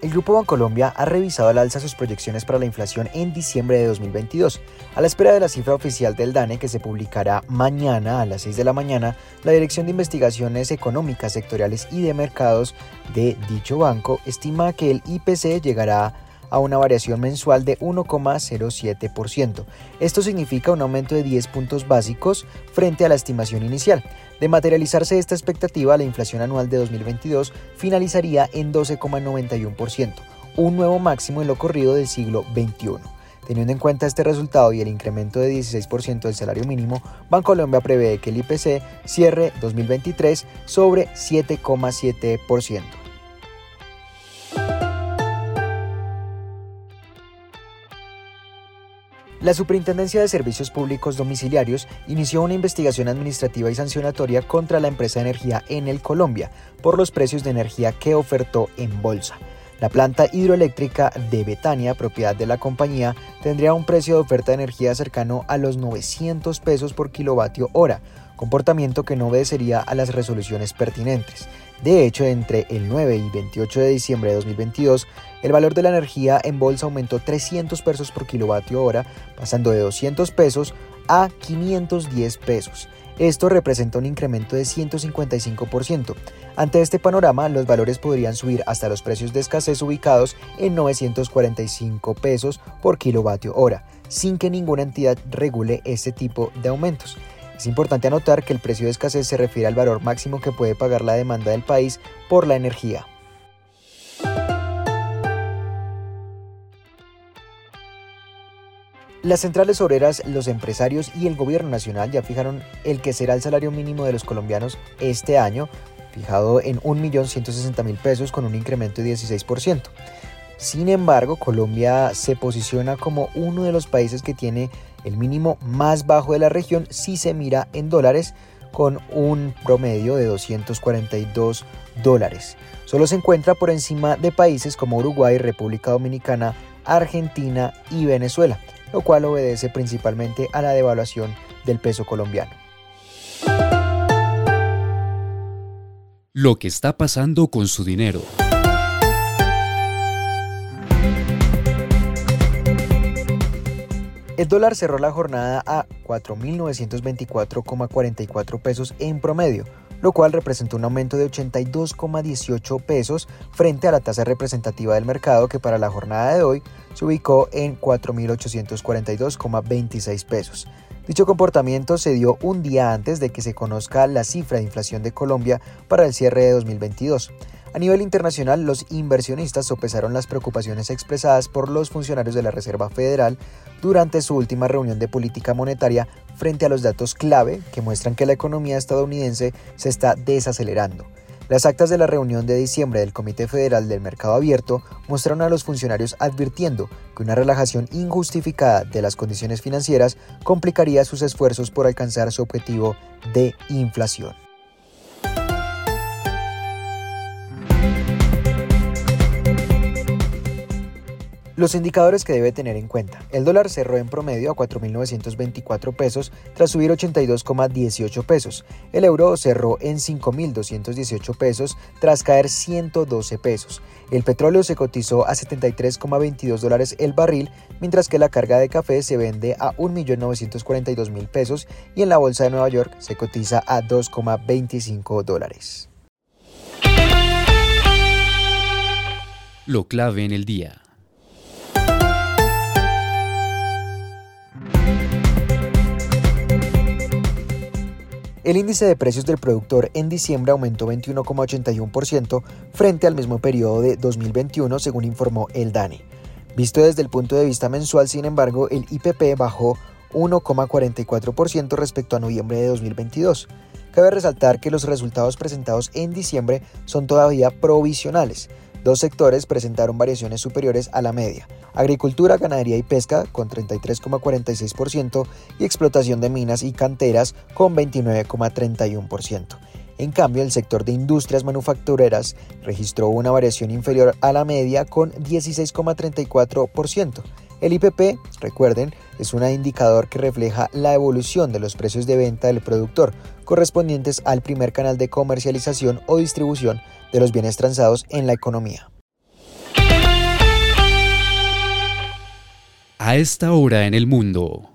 El Grupo Bancolombia ha revisado al alza sus proyecciones para la inflación en diciembre de 2022. A la espera de la cifra oficial del DANE que se publicará mañana a las 6 de la mañana, la Dirección de Investigaciones Económicas, Sectoriales y de Mercados de dicho banco estima que el IPC llegará a una variación mensual de 1,07%. Esto significa un aumento de 10 puntos básicos frente a la estimación inicial. De materializarse esta expectativa, la inflación anual de 2022 finalizaría en 12,91%, un nuevo máximo en lo corrido del siglo XXI. Teniendo en cuenta este resultado y el incremento de 16% del salario mínimo, Bancolombia prevé que el IPC cierre 2023 sobre 7,7%. La Superintendencia de Servicios Públicos Domiciliarios inició una investigación administrativa y sancionatoria contra la empresa de energía Enel Colombia por los precios de energía que ofertó en bolsa. La planta hidroeléctrica de Betania, propiedad de la compañía, tendría un precio de oferta de energía cercano a los 900 pesos por kilovatio hora, comportamiento que no obedecería a las resoluciones pertinentes. De hecho, entre el 9 y 28 de diciembre de 2022, el valor de la energía en bolsa aumentó 300 pesos por kilovatio hora, pasando de 200 pesos a 510 pesos. Esto representa un incremento de 155%. Ante este panorama, los valores podrían subir hasta los precios de escasez ubicados en 945 pesos por kilovatio hora, sin que ninguna entidad regule este tipo de aumentos. Es importante anotar que el precio de escasez se refiere al valor máximo que puede pagar la demanda del país por la energía. Las centrales obreras, los empresarios y el gobierno nacional ya fijaron el que será el salario mínimo de los colombianos este año, fijado en 1.160.000 pesos con un incremento de 16%. Sin embargo, Colombia se posiciona como uno de los países que tiene el mínimo más bajo de la región si se mira en dólares con un promedio de 242 dólares. Solo se encuentra por encima de países como Uruguay, República Dominicana, Argentina y Venezuela, lo cual obedece principalmente a la devaluación del peso colombiano. Lo que está pasando con su dinero. El dólar cerró la jornada a 4.924,44 pesos en promedio, lo cual representó un aumento de 82,18 pesos frente a la tasa representativa del mercado que para la jornada de hoy se ubicó en 4.842,26 pesos. Dicho comportamiento se dio un día antes de que se conozca la cifra de inflación de Colombia para el cierre de 2022. A nivel internacional, los inversionistas sopesaron las preocupaciones expresadas por los funcionarios de la Reserva Federal durante su última reunión de política monetaria frente a los datos clave que muestran que la economía estadounidense se está desacelerando. Las actas de la reunión de diciembre del Comité Federal del Mercado Abierto mostraron a los funcionarios advirtiendo que una relajación injustificada de las condiciones financieras complicaría sus esfuerzos por alcanzar su objetivo de inflación. Los indicadores que debe tener en cuenta. El dólar cerró en promedio a 4.924 pesos tras subir 82,18 pesos. El euro cerró en 5.218 pesos tras caer 112 pesos. El petróleo se cotizó a 73,22 dólares el barril, mientras que la carga de café se vende a 1.942.000 pesos y en la bolsa de Nueva York se cotiza a 2,25 dólares. Lo clave en el día. El índice de precios del productor en diciembre aumentó 21,81% frente al mismo periodo de 2021, según informó el DANE. Visto desde el punto de vista mensual, sin embargo, el IPP bajó 1,44% respecto a noviembre de 2022. Cabe resaltar que los resultados presentados en diciembre son todavía provisionales, Dos sectores presentaron variaciones superiores a la media. Agricultura, ganadería y pesca con 33,46% y explotación de minas y canteras con 29,31%. En cambio, el sector de industrias manufactureras registró una variación inferior a la media con 16,34%. El IPP, recuerden, es un indicador que refleja la evolución de los precios de venta del productor, correspondientes al primer canal de comercialización o distribución de los bienes transados en la economía. A esta hora en el mundo.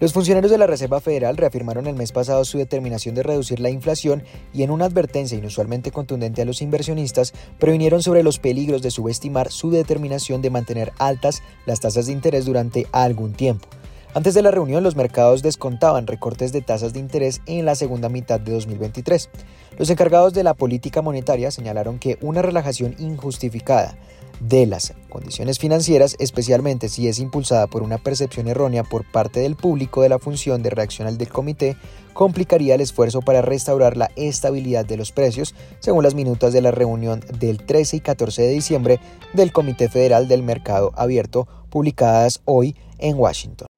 Los funcionarios de la Reserva Federal reafirmaron el mes pasado su determinación de reducir la inflación y en una advertencia inusualmente contundente a los inversionistas, previnieron sobre los peligros de subestimar su determinación de mantener altas las tasas de interés durante algún tiempo. Antes de la reunión, los mercados descontaban recortes de tasas de interés en la segunda mitad de 2023. Los encargados de la política monetaria señalaron que una relajación injustificada de las condiciones financieras, especialmente si es impulsada por una percepción errónea por parte del público de la función de reacción al del comité, complicaría el esfuerzo para restaurar la estabilidad de los precios, según las minutas de la reunión del 13 y 14 de diciembre del Comité Federal del Mercado Abierto, publicadas hoy en Washington.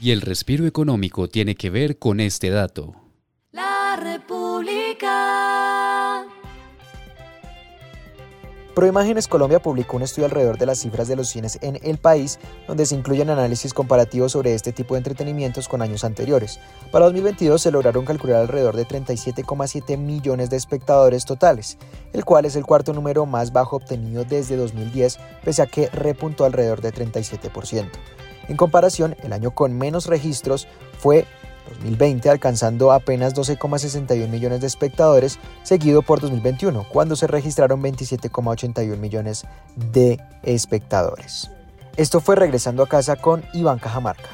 Y el respiro económico tiene que ver con este dato. La República. Proimágenes Colombia publicó un estudio alrededor de las cifras de los cines en el país, donde se incluyen análisis comparativos sobre este tipo de entretenimientos con años anteriores. Para 2022 se lograron calcular alrededor de 37,7 millones de espectadores totales, el cual es el cuarto número más bajo obtenido desde 2010, pese a que repuntó alrededor de 37%. En comparación, el año con menos registros fue 2020 alcanzando apenas 12,61 millones de espectadores, seguido por 2021, cuando se registraron 27,81 millones de espectadores. Esto fue regresando a casa con Iván Cajamarca.